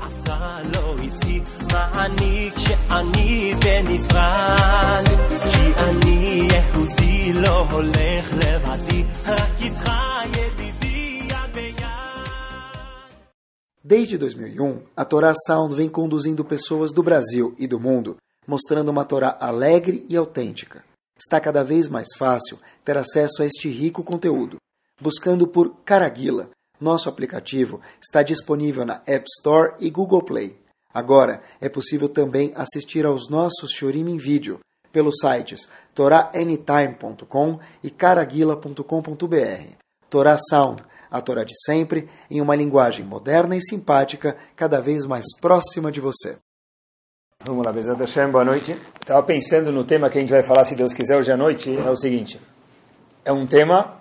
עשה לו איתי מה אני כשאני בנפרד כי אני יהודי לא הולך לבדי רק איתך ידידי יד ביד Desde 2001, a Torá Sound vem conduzindo pessoas do Brasil e do mundo, mostrando uma Torá alegre e autêntica. Está cada vez mais fácil ter acesso a este rico conteúdo. Buscando por Caraguila, nosso aplicativo está disponível na App Store e Google Play. Agora é possível também assistir aos nossos Shorim em vídeo pelos sites toraanytime.com e caraguila.com.br. Torá Sound, a Torá de sempre, em uma linguagem moderna e simpática, cada vez mais próxima de você. Vamos lá, Bezat Hashem, boa noite. Estava pensando no tema que a gente vai falar, se Deus quiser, hoje à noite, é o seguinte. É um tema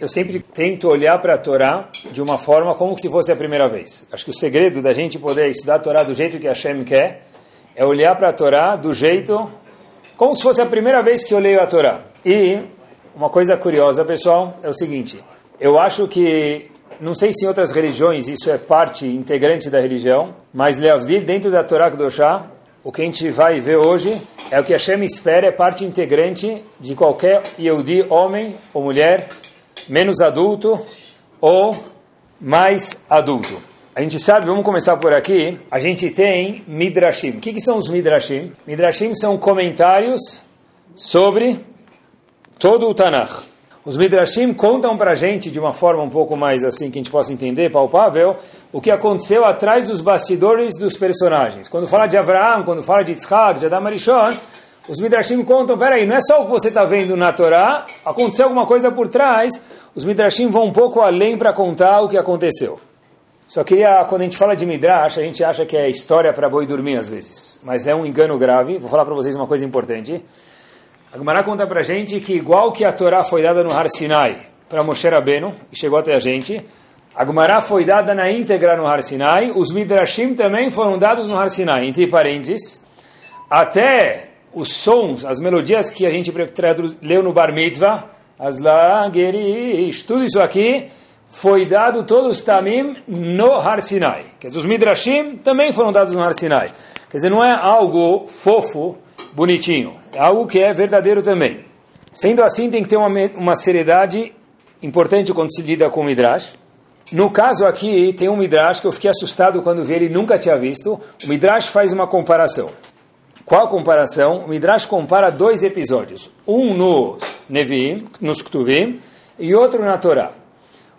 eu sempre tento olhar para a Torá de uma forma como se fosse a primeira vez. Acho que o segredo da gente poder estudar a Torá do jeito que Hashem quer é olhar para a Torá do jeito como se fosse a primeira vez que eu leio a Torá. E uma coisa curiosa, pessoal, é o seguinte. Eu acho que não sei se em outras religiões isso é parte integrante da religião, mas Leavdil, dentro da Torá Kedoshá, o que a gente vai ver hoje é o que Hashem espera, é parte integrante de qualquer Yehudi, homem ou mulher, menos adulto ou mais adulto. A gente sabe, vamos começar por aqui, a gente tem Midrashim. O que, que são os Midrashim? Midrashim são comentários sobre todo o Tanakh. Os Midrashim contam para a gente, de uma forma um pouco mais assim, que a gente possa entender, palpável, o que aconteceu atrás dos bastidores dos personagens. Quando fala de Abraão, quando fala de Yitzhak, de Adam Arishon, os Midrashim contam, peraí, não é só o que você está vendo na Torá, aconteceu alguma coisa por trás, os Midrashim vão um pouco além para contar o que aconteceu. Só queria, quando a gente fala de Midrash, a gente acha que é história para boi dormir às vezes, mas é um engano grave. Vou falar para vocês uma coisa importante. A Gemara conta para a gente que igual que a Torá foi dada no Har Sinai para Moshe Rabbeinu, e chegou até a gente, a Gemara foi dada na íntegra no Har Sinai, os Midrashim também foram dados no Har Sinai, entre parênteses, até os sons, as melodias que a gente leu no Bar Mitzvah, as lagerish, tudo isso aqui foi dado todos os tamim no Har Sinai. Quer dizer, os Midrashim também foram dados no Har Sinai. Quer dizer, não é algo fofo, bonitinho. É algo que é verdadeiro também. Sendo assim, tem que ter uma, uma seriedade importante quando se lida com o Midrash. No caso aqui, tem um Midrash que eu fiquei assustado quando vi ele, nunca tinha visto. O Midrash faz uma comparação. Qual a comparação? O Midrash compara dois episódios. Um no Nevi'im, nos Ktuvim, e outro na Torá.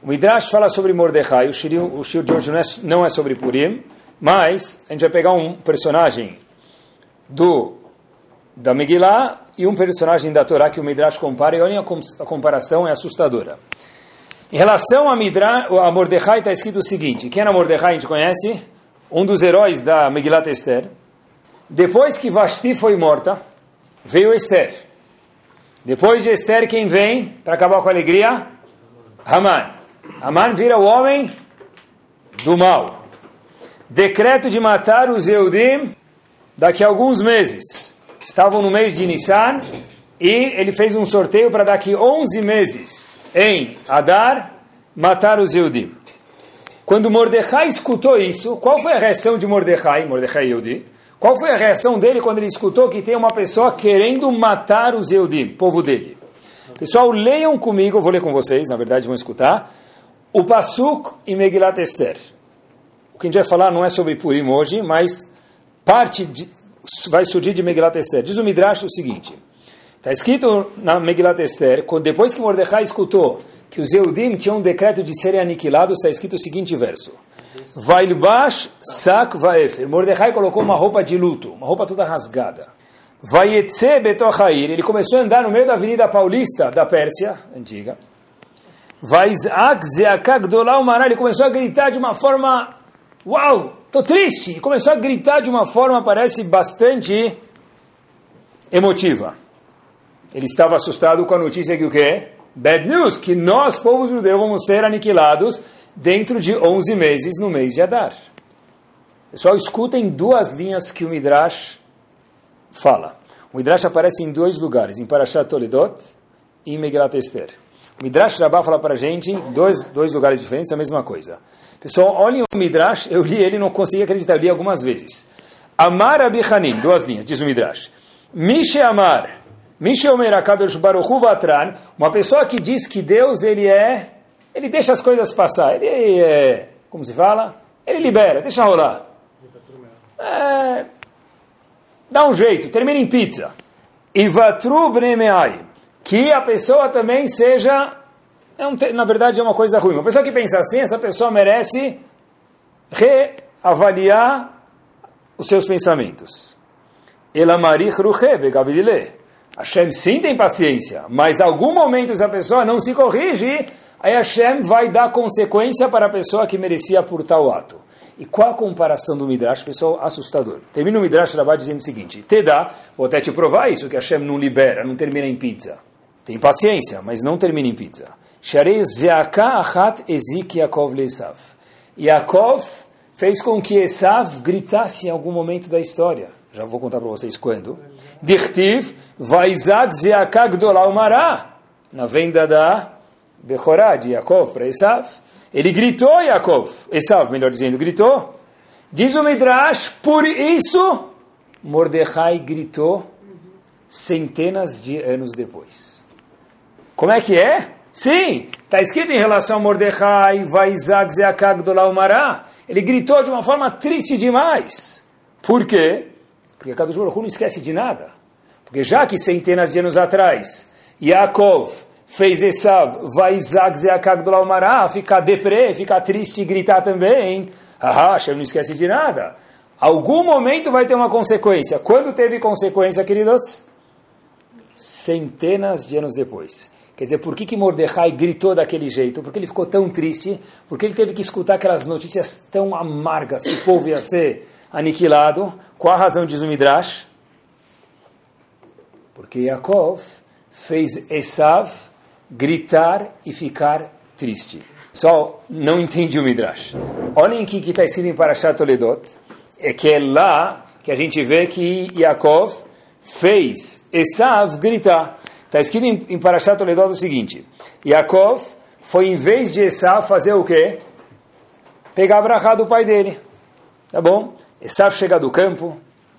O Midrash fala sobre Mordecai, o Shir, o Shir de hoje não é, não é sobre Purim, mas a gente vai pegar um personagem do da Megillah e um personagem da Torá que o Midrash compara, e olhem a, a comparação, é assustadora. Em relação a, Midrash, a Mordecai está escrito o seguinte, quem era Mordecai a gente conhece? Um dos heróis da Megillat Esther. Depois que Vashti foi morta, veio Esther. Depois de Esther, quem vem para acabar com a alegria? Haman. Haman vira o homem do mal. Decreto de matar os Eudim daqui a alguns meses estavam no mês de Nissan e ele fez um sorteio para daqui 11 meses em Adar matar os Yehudim. Quando Mordecai escutou isso, qual foi a reação de Mordecai, Mordecai Yehudi? Qual foi a reação dele quando ele escutou que tem uma pessoa querendo matar os Yehudim, povo dele? Pessoal, leiam comigo, vou ler com vocês, na verdade vão escutar, o Pasuk e Megilat Esther. O que a gente vai falar não é sobre Purim hoje, mas parte de, vai surgir de Megilat Esther. Diz o Midrash o seguinte, está escrito na Megilat Esther, depois que Mordecai escutou que os Eudim tinham um decreto de serem aniquilados, está escrito o seguinte verso, Vailbash sak vaefer. Mordecai colocou uma roupa de luto, uma roupa toda rasgada. Vayetze betochair. Ele começou a andar no meio da Avenida Paulista da Pérsia, antiga. Vaizak zeakak dolau Ele começou a gritar de uma forma, uau, estou triste. E começou a gritar de uma forma, parece, bastante emotiva. Ele estava assustado com a notícia que o quê? Bad news, que nós, povo judeu, vamos ser aniquilados dentro de 11 meses, no mês de Adar. Pessoal, escutem duas linhas que o Midrash fala. O Midrash aparece em dois lugares, em Parashat Toledot e em Megillat Esther. O Midrash Rabbah fala para a gente, dois, dois lugares diferentes, a mesma coisa. Pessoal, olhem o Midrash, eu li ele não consegui acreditar, eu li algumas vezes. Amar Abichanim, duas linhas, diz o Midrash. Mishe Amar, Mishe Omer Akadosh Baruchu Vatran, uma pessoa que diz que Deus, ele é, ele deixa as coisas passar, ele é, como se fala? Ele libera, deixa rolar. É, dá um jeito, termina em pizza. Ivatru que a pessoa também seja, é um, na verdade é uma coisa ruim. Uma pessoa que pensa assim, essa pessoa merece reavaliar os seus pensamentos. Elamarich ruche vegavidile. Hashem sim tem paciência, mas em algum momento se a pessoa não se corrige, aí Hashem vai dar consequência para a pessoa que merecia por tal ato. E qual a comparação do Midrash, pessoal? Assustador. Termina o Midrash Rabbah dizendo o seguinte: Te dá, vou até te provar isso, que Hashem não libera, não termina em pizza. Tem paciência, mas não termina em pizza. Sharei zeaka ezik Yaakov leisav. Yaakov fez com que Esav gritasse em algum momento da história. Já vou contar para vocês quando. Dichtiv vaizak zeaka. Na venda da Bechorá de Yaakov para Esav. Ele gritou, Yaakov, Esav, melhor dizendo, gritou. Diz o Midrash, por isso, Mordecai gritou centenas de anos depois. Como é que é? Sim, está escrito em relação a Mordecai, Vaizak Zeakag Dolaumará. Ele gritou de uma forma triste demais. Por quê? Porque Kadosh Baruch não esquece de nada. Porque já que centenas de anos atrás, Yaakov fez Esav, vai Isaac Zeakag do Laumará, ficar deprê, ficar triste e gritar também. Haha, Hashem não esquece de nada. Algum momento vai ter uma consequência. Quando teve consequência, queridos? Centenas de anos depois. Quer dizer, por que, que Mordecai gritou daquele jeito? Porque ele ficou tão triste? Porque ele teve que escutar aquelas notícias tão amargas que o povo ia ser aniquilado? Qual a razão diz o Midrash? Porque Yaakov fez Esav gritar e ficar triste. Só não entendi o Midrash. Olhem o que está escrito em Parashat Toledot. É que é lá que a gente vê que Yaakov fez Esav gritar. Está escrito em, em Parashat Toledot o seguinte. Yaakov foi, em vez de Esav, fazer o quê? Pegar a brachá do pai dele. Tá bom? Esav chega do campo.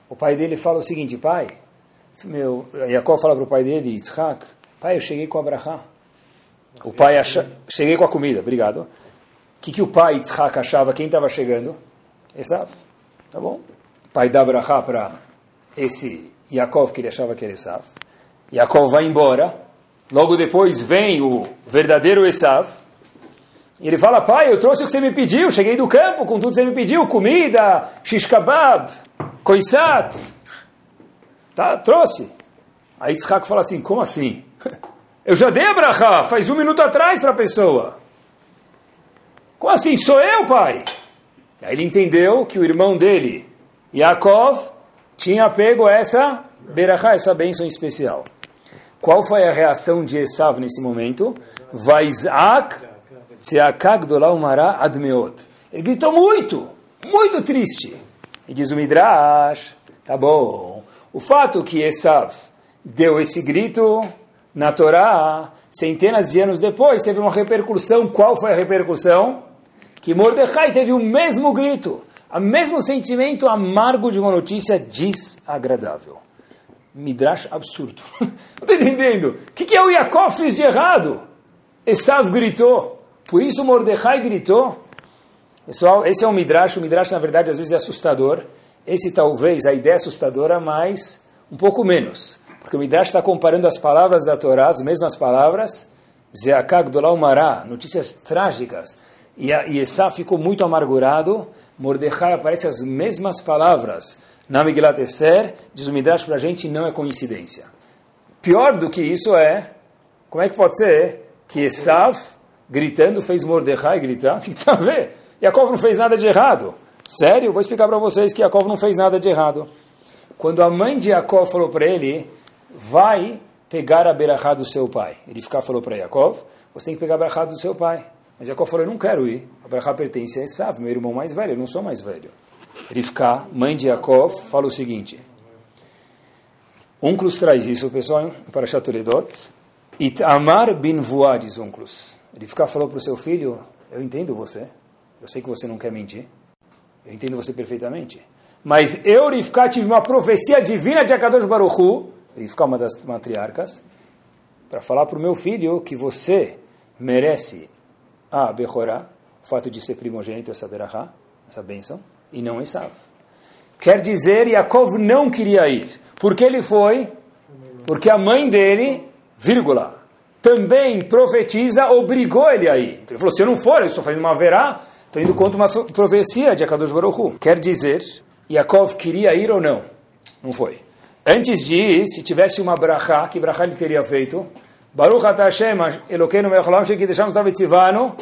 O pai dele fala o seguinte, pai... Meu, Yaakov fala para o pai dele, Yitzhak, pai, eu cheguei com a brachá. O pai acha... Cheguei com a comida, obrigado. O que, que o pai Yitzhak achava? Quem estava chegando? Esav. Tá bom? O pai dá brachá para esse Yaakov que ele achava que era Esav. Yaakov vai embora. Logo depois vem o verdadeiro Esav. E ele fala, pai, eu trouxe o que você me pediu. Cheguei do campo com tudo que você me pediu. Comida, shish kebab, koisat. Tá, trouxe. Aí Yitzhak fala assim, como assim? Eu já dei a brachá, faz um minuto atrás para a pessoa. Como assim? Sou eu, pai? Aí ele entendeu que o irmão dele, Yaakov, tinha pego essa berachá, essa bênção especial. Qual foi a reação de Esav nesse momento? Vaizak tzeakak dolaumará admeot. Ele gritou muito, muito triste. E diz o Midrash, tá bom, o fato que Esav deu esse grito na Torá, centenas de anos depois, teve uma repercussão. Qual foi a repercussão? Que Mordecai teve o mesmo grito, o mesmo sentimento amargo de uma notícia desagradável. Midrash absurdo. Não estou entendendo. O que, que é o Yaakov fez de errado? Esav gritou. Por isso Mordecai gritou. Pessoal, esse é um Midrash. O Midrash, na verdade, às vezes é assustador. Esse talvez, a ideia é assustadora, mas um pouco menos. Porque o Midrash está comparando as palavras da Torá, as mesmas palavras, Zeakag Dolaumará, notícias trágicas. E, a, e Esá ficou muito amargurado. Mordecai aparece as mesmas palavras na Esther, diz o Midrash para a gente, não é coincidência. Pior do que isso é, como é que pode ser que Esav, gritando, fez Mordecai gritar? O que está a ver? Yaakov não fez nada de errado. Sério? Vou explicar para vocês que Yaakov não fez nada de errado. Quando a mãe de Yaakov falou para ele, vai pegar a berachá do seu pai. Ele ficar falou para Yaakov, você tem que pegar a berachá do seu pai. Mas Yaakov falou, eu não quero ir. A berachá pertence a Esav, meu irmão mais velho, eu não sou mais velho. Rivka, mãe de Yaakov, fala o seguinte. Unclus traz isso, pessoal, para Chatoredot. Itamar bin Vuá, diz Unclus. Rivka falou para o seu filho, eu entendo você. Eu sei que você não quer mentir. Eu entendo você perfeitamente. Mas eu, Rivka, tive uma profecia divina de Akadosh Baruch Hu, Rivka, uma das matriarcas, para falar para o meu filho que você merece a Bechorá, o fato de ser primogênito, essa berachá, essa bênção, e não Esav. Quer dizer, Yaakov não queria ir. Por que ele foi? Porque a mãe dele, vírgula, também profetiza, obrigou ele a ir. Então ele falou, se eu não for, eu estou fazendo uma verá, estou indo contra uma profecia de Akadosh Baruch. Quer dizer, Yaakov queria ir ou não? Não foi. Antes de ir, se tivesse uma brachá, que brachá ele teria feito? Baruch Hashem, Elokeinu Mecholam, Sheki Deixamos Davitzivano,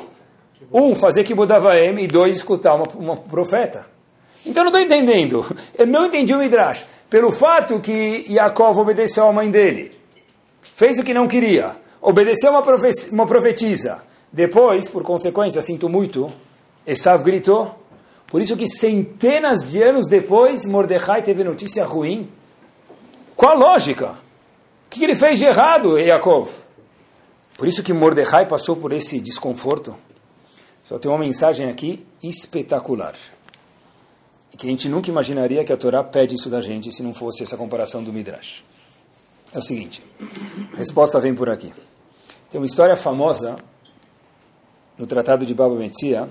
um, fazer que Budavaem, e dois, escutar uma, uma profeta. Então não estou entendendo. Eu não entendi o Midrash. Pelo fato que Yaakov obedeceu à mãe dele, fez o que não queria, obedeceu uma, uma profetisa. Depois, por consequência, sinto muito, Esav gritou. Por isso que centenas de anos depois, Mordecai teve notícia ruim. Qual a lógica? O que ele fez de errado, Yaakov? Por isso que Mordecai passou por esse desconforto. Só tem uma mensagem aqui espetacular. Que a gente nunca imaginaria que a Torá pede isso da gente se não fosse essa comparação do Midrash. É o seguinte, a resposta vem por aqui. Tem uma história famosa no Tratado de Baba Metzia,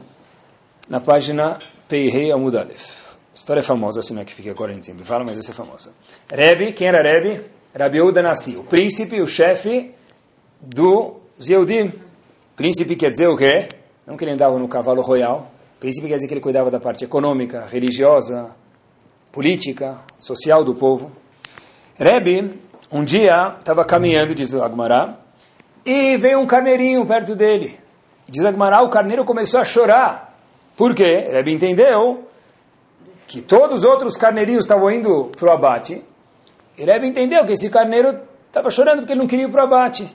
na página Peirei Amudalef. História famosa, assim não é que fica agora a gente sempre fala, mas essa é famosa. Rebbe, quem era Rebbe? Rabi Uda Nassi, o príncipe, o chefe do Zeudim. Príncipe quer dizer o quê? Não que ele andava no cavalo royal. Príncipe quer dizer que ele cuidava da parte econômica, religiosa, política, social do povo. Rebbe, um dia, estava caminhando, diz Agmará, e veio um carneirinho perto dele. Diz Agmará, o carneiro começou a chorar. Por quê? Rebbe entendeu que todos os outros carneirinhos estavam indo para o abate. E Rebbe entendeu que esse carneiro estava chorando porque ele não queria ir para o abate.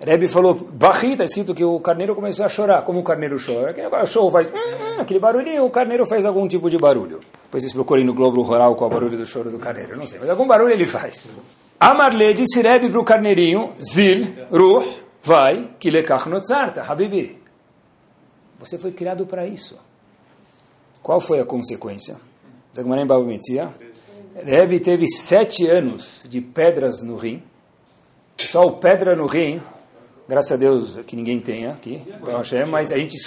Rebbe falou, Bahi, está escrito que o carneiro começou a chorar. Como o carneiro chora? Aquele cachorro faz hum, aquele barulhinho, o carneiro faz algum tipo de barulho. Depois vocês procurem no Globo Rural qual é o barulho do choro do carneiro. Não sei, mas algum barulho ele faz. Amarle disse Rebbe para o carneirinho, Zil, Ruh, vai, que lekach notzarta, Habibi. Você foi criado para isso. Qual foi a consequência? Zagmarem Baba Metzia. Rebbe teve sete anos de pedras no rim. Só o pedra no rim Graças a Deus que ninguém tenha aqui, mas a gente.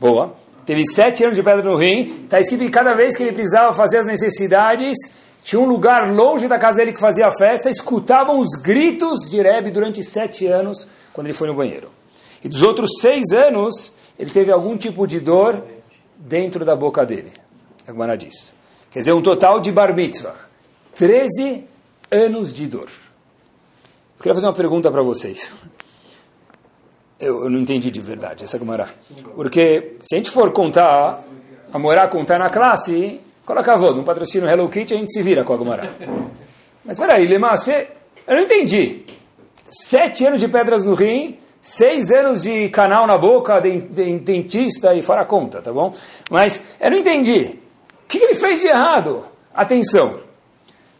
Boa. Teve sete anos de pedra no rim. Está escrito que cada vez que ele precisava fazer as necessidades, tinha um lugar longe da casa dele que fazia a festa, escutavam os gritos de Rebbe durante sete anos, quando ele foi no banheiro. E dos outros seis anos, ele teve algum tipo de dor dentro da boca dele. A Gemara diz. Quer dizer, um total de bar mitzvah. Treze anos de dor. Eu queria fazer uma pergunta para vocês. Eu, eu não entendi de verdade essa Gemara. Porque se a gente for contar, a morar contar na classe, coloca a no patrocínio Hello Kitty, a gente se vira com a Gemara. Mas peraí, Lemacê, eu não entendi. Sete anos de pedras no rim, seis anos de canal na boca, de, de, dentista e fora conta, tá bom? Mas eu não entendi. O que, ele fez de errado? Atenção.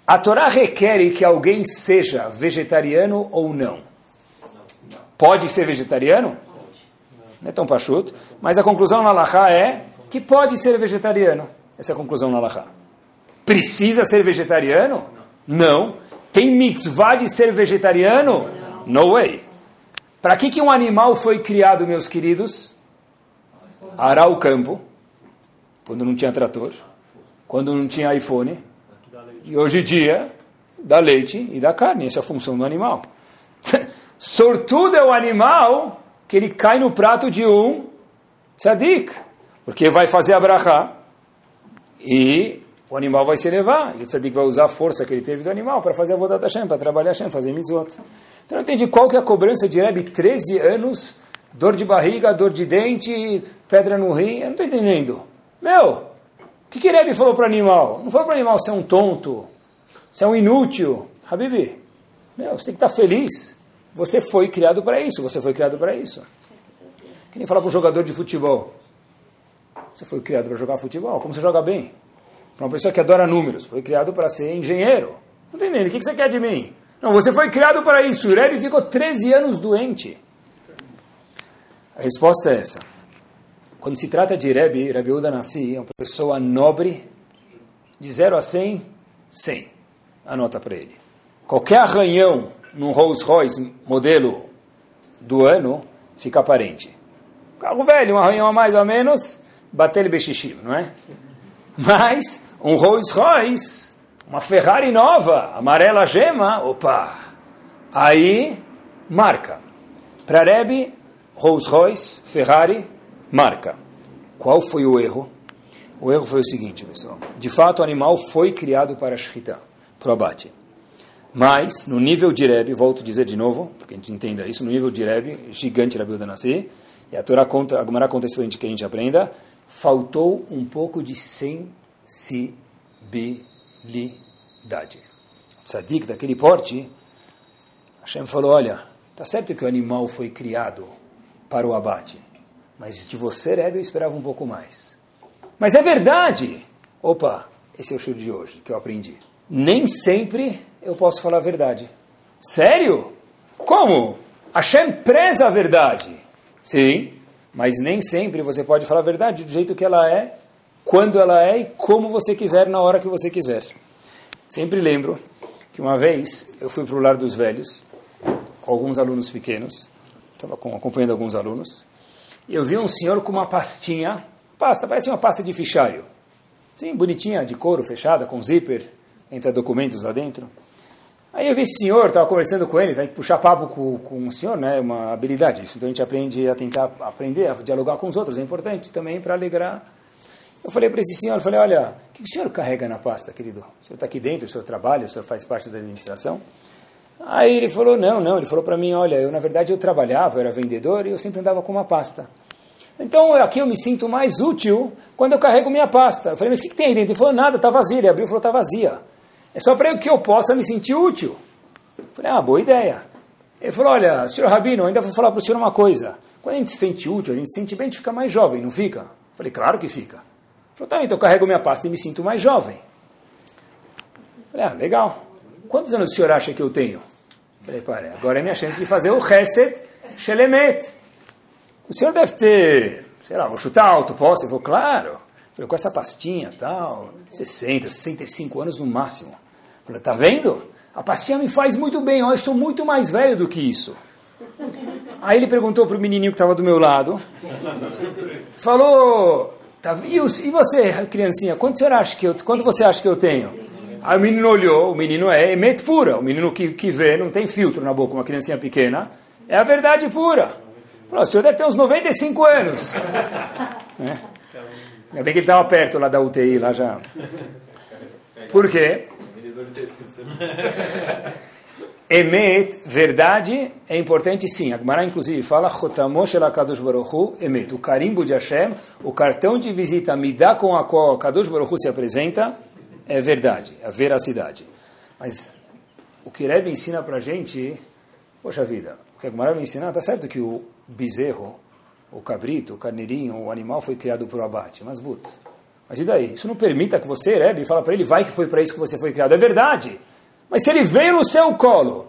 A Torá requer que alguém seja vegetariano ou não. Pode ser vegetariano? Não é tão pachuto. Mas a conclusão na Laha é que pode ser vegetariano. Essa é a conclusão na Laha. Precisa ser vegetariano? Não. Tem mitzvah de ser vegetariano? No way. Para que, que um animal foi criado, meus queridos? Arar o campo, quando não tinha trator, quando não tinha iPhone, e hoje em dia, dá leite e dá carne. Essa é a função do animal. Sortudo é o animal que ele cai no prato de um tzadik, porque vai fazer a brachá e o animal vai se elevar, e o tzadik vai usar a força que ele teve do animal para fazer a voda da Hashem, para trabalhar Hashem, fazer mitzvot. Então eu entendi qual que é a cobrança de Rebbe, 13 anos, dor de barriga, dor de dente, pedra no rim, eu não estou entendendo. Meu, o que, que Rebbe falou para o animal? Não falou para o animal ser é um tonto, ser é um inútil. Habibi, meu, você tem que estar tá feliz. Você foi criado para isso, você foi criado para isso. Que nem falar para um jogador de futebol. Você foi criado para jogar futebol, como você joga bem? Para uma pessoa que adora números, foi criado para ser engenheiro. Não tem nem, o que você quer de mim? Não, você foi criado para isso. O Rebbe ficou 13 anos doente. A resposta é essa. quando se trata de Rebbe, Rebbe Uda Nassi é uma pessoa nobre, de 0 a 100, 100. Anota para ele. Qualquer arranhão num Rolls Royce modelo do ano fica aparente. Carro velho, um arranhão a mais ou menos, bater bexixim, não é? Mas um Rolls Royce, uma Ferrari nova, amarela gema, opa, aí marca. Para Rebbe, Rolls Royce, Ferrari, marca. Qual foi o erro? O erro foi o seguinte, pessoal. De fato, o animal foi criado para Shkita, para o abate. Mas, no nível de Rebbe, volto a dizer de novo, porque a gente entenda isso, no nível de Rebbe, gigante Rabi Udanassi, e a Torá conta, a Gemara conta isso para a gente que a gente aprenda, faltou um pouco de sensibilidade. Tzadik daquele porte, Hashem falou, olha, tá certo que o animal foi criado para o abate, mas de você, Rebbe, eu esperava um pouco mais. Mas é verdade! Opa, esse é o show de hoje que eu aprendi. Nem sempre eu posso falar a verdade. Sério? Como? Hashem preza a verdade. Sim, mas nem sempre você pode falar a verdade do jeito que ela é, quando ela é e como você quiser, na hora que você quiser. Sempre lembro que uma vez eu fui para o lar dos velhos, com alguns alunos pequenos, estava acompanhando alguns alunos, e eu vi um senhor com uma pastinha, pasta, parece uma pasta de fichário, sim, bonitinha, de couro, fechada, com zíper, entra documentos lá dentro. Aí eu vi esse senhor, estava conversando com ele, tem que puxar papo com, com o senhor, né, uma habilidade isso. Então a gente aprende a tentar aprender a dialogar com os outros, é importante também para alegrar. Eu falei para esse senhor, falei, olha, o que o senhor carrega na pasta, querido? O senhor está aqui dentro, o senhor trabalha, o senhor faz parte da administração? Aí ele falou, não, não, ele falou para mim, olha, eu na verdade eu trabalhava, eu era vendedor e eu sempre andava com uma pasta. Então aqui eu me sinto mais útil quando eu carrego minha pasta. Eu falei, mas o que, que tem aí dentro? Ele falou, nada, está vazia. Ele abriu e falou, está vazia. É só para que eu possa me sentir útil. Eu falei, ah, boa ideia. Ele falou, olha, senhor Rabino, ainda vou falar para o senhor uma coisa. Quando a gente se sente útil, a gente se sente bem, a gente fica mais jovem, não fica? Eu falei, claro que fica. Falou, tá, então eu carrego minha pasta e me sinto mais jovem. Eu falei, ah, legal. Quantos anos o senhor acha que eu tenho? Eu falei, pare, agora é minha chance de fazer o Reset Shelemet. O senhor deve ter, sei lá, vou chutar alto, posso? Ele falou, claro. falei, com essa pastinha tal, 60, 65 anos no máximo. Falei, tá vendo? A pastinha me faz muito bem, eu sou muito mais velho do que isso. Aí ele perguntou para o menininho que estava do meu lado, falou, tá, e, e, você, criancinha, quanto, você acha que eu, quanto você acha que eu tenho? Aí o menino olhou, o menino é emet pura, o menino que, que vê, não tem filtro na boca, uma criancinha pequena, é a verdade pura. Falou, o senhor deve ter uns 95 anos. é. Ainda bem que ele estava perto lá da UTI, lá já. Por quê? Emet, verdade, é importante sim. A Gemara, inclusive, fala Baruchu, Emet. O carimbo de Hashem, o cartão de visita me dá com a qual Kadosh Baruchu se apresenta, é verdade, é a veracidade. Mas o que Rebbe ensina para gente, poxa vida, o que a Gemara me ensina, está certo que o bezerro, o cabrito, o carneirinho, o animal foi criado por abate, mas but. Mas e daí? Isso não permita que você, Rebbe, fala para ele, vai que foi para isso que você foi criado. É verdade. Mas se ele veio no seu colo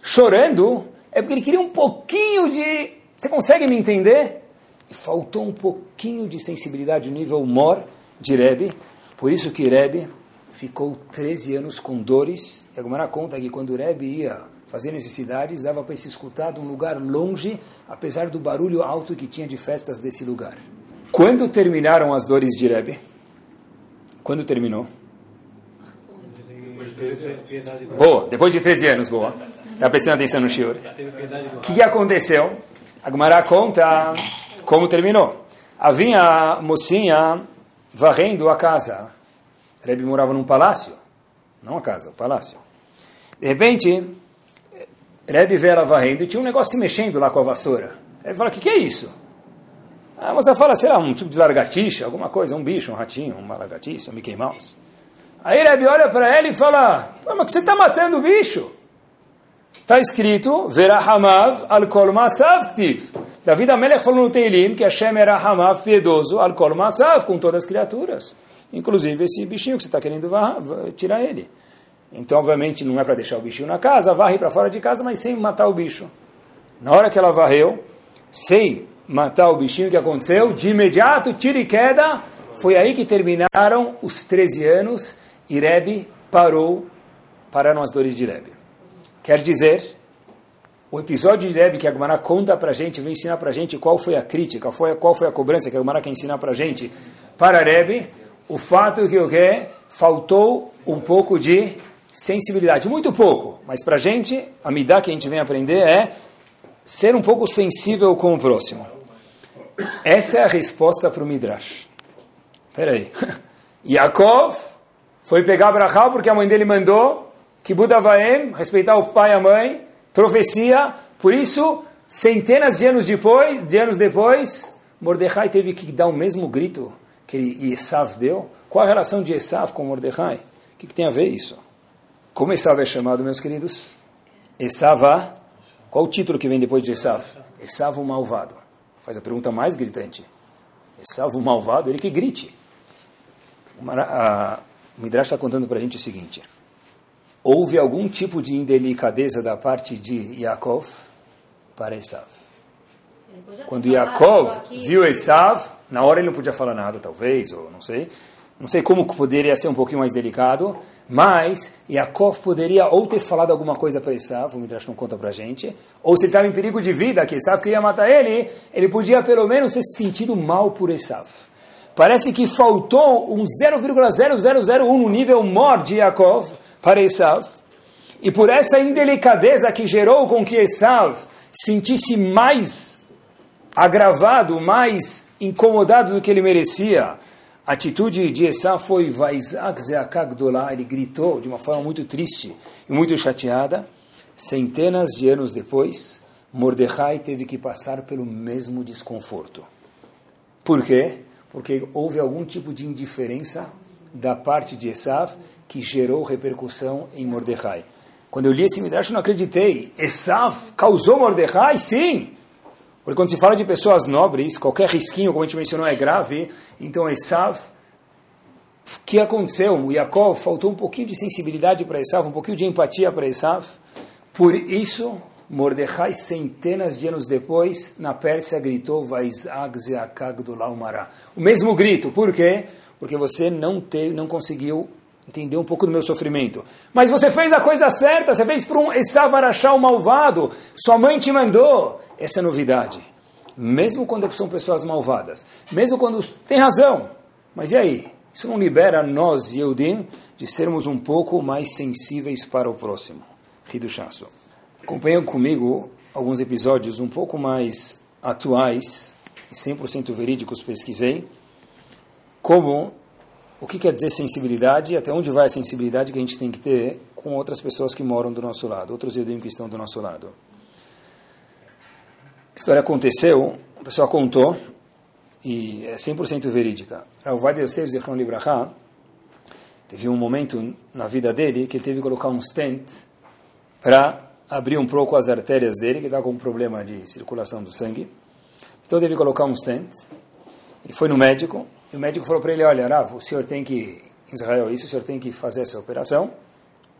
chorando, é porque ele queria um pouquinho de. Você consegue me entender? E faltou um pouquinho de sensibilidade no nível mor de Rebbe. Por isso que Rebbe ficou 13 anos com dores. E a conta que quando Rebbe ia fazer necessidades, dava para se escutar de um lugar longe, apesar do barulho alto que tinha de festas desse lugar. Quando terminaram as dores de Rebbe? Quando terminou? Boa, depois de 13 anos, boa. Está prestando atenção no Shiur. O que aconteceu? A conta como terminou. Havia mocinha varrendo a casa. Rebbe morava num palácio. Não a casa, o palácio. De repente, Rebbe vê ela varrendo e tinha um negócio se mexendo lá com a vassoura. Ele fala, o que, que é isso? A moça fala, sei lá, um tipo de largatixa, alguma coisa, um bicho, um ratinho, uma largatixa, um Mickey Mouse. Aí Rebbe olha para ela e fala, mas que você está matando o bicho? Está escrito, Verahamav al kol masav ktiv. David Amelech falou no Teilim que Hashem era Hamav piedoso al kol masav, com todas as criaturas. Inclusive esse bichinho que você está querendo tirar ele. Então, obviamente, não é para deixar o bichinho na casa, varre para fora de casa, mas sem matar o bicho. Na hora que ela varreu, sei matar o bichinho, o que aconteceu? De imediato, tiro e queda, foi aí que terminaram os 13 anos e Rebbe parou, pararam as dores de Rebbe. Quer dizer, o episódio de Rebbe que a Gemara conta para a gente, vem ensinar para a gente qual foi a crítica, qual foi, qual foi a cobrança que a Gemara quer ensinar para a gente, para Rebbe, o fato que o que faltou um pouco de sensibilidade, muito pouco, mas para a gente, a midá que a gente vem aprender é ser um pouco sensível com o próximo. Essa é a resposta para o Midrash. Espera aí. Yaakov foi pegar Abraham porque a mãe dele mandou que Budavaem, respeitar o pai e a mãe, profecia, por isso, centenas de anos depois, de anos depois, Mordecai teve que dar o mesmo grito que Esav deu. Qual a relação de Esav com Mordecai? O que, que tem a ver isso? Como Esav é chamado, meus queridos? Esava. Qual o título que vem depois de Esav? Esav o malvado. Faz a pergunta mais gritante. Esav o malvado, ele que grite. O Midrash está contando para a gente o seguinte. Houve algum tipo de indelicadeza da parte de Yaakov para Esav. Quando Yaakov viu Esav, na hora ele não podia falar nada, talvez, ou não sei. Não sei como poderia ser um pouquinho mais delicado, mas Yaakov poderia ou ter falado alguma coisa para Esav, o Midrash não conta para a gente, ou se ele estava em perigo de vida, que Esav queria matar ele, ele podia pelo menos ter se sentido mal por Esav. Parece que faltou um 0,0001 no nível mor de Yaakov para Esav, e por essa indelicadeza que gerou com que Esav sentisse mais agravado, mais incomodado do que ele merecia, a atitude de Esau foi Vaizak Zeakagdolá, ele gritou de uma forma muito triste e muito chateada. Centenas de anos depois, Mordecai teve que passar pelo mesmo desconforto. Por quê? Porque houve algum tipo de indiferença da parte de Esav que gerou repercussão em Mordecai. Quando eu li esse Midrash, eu não acreditei. Esav causou Mordecai? Sim! Porque quando se fala de pessoas nobres, qualquer risquinho, como a gente mencionou, é grave. Então, Esav, o que aconteceu? O Yaakov faltou um pouquinho de sensibilidade para Esav, um pouquinho de empatia para Esav. Por isso, Mordecai, centenas de anos depois, na Pérsia, gritou Vaizag Zeakag do. O mesmo grito. Por quê? Porque você não, teve, não conseguiu entender um pouco do meu sofrimento. Mas você fez a coisa certa, você fez para um Esav Arachá, o malvado. Sua mãe te mandou. Essa é a novidade. Mesmo quando são pessoas malvadas, mesmo quando tem razão, mas e aí? Isso não libera nós, Yehudim, de sermos um pouco mais sensíveis para o próximo. Hiduchasso. Acompanham comigo alguns episódios um pouco mais atuais e 100% verídicos, pesquisei, como o que quer dizer sensibilidade e até onde vai a sensibilidade que a gente tem que ter com outras pessoas que moram do nosso lado, outros Yehudim que estão do nosso lado. A história aconteceu, a pessoa contou, e é 100% verídica. Rauvad Yosef Zichron Libraha teve um momento na vida dele que ele teve que colocar um stent para abrir um pouco as artérias dele, que está com um problema de circulação do sangue. Então teve que colocar um stent. Ele foi no médico, e o médico falou para ele, olha, Rav, o senhor tem que, Israel, isso, o senhor tem que fazer essa operação,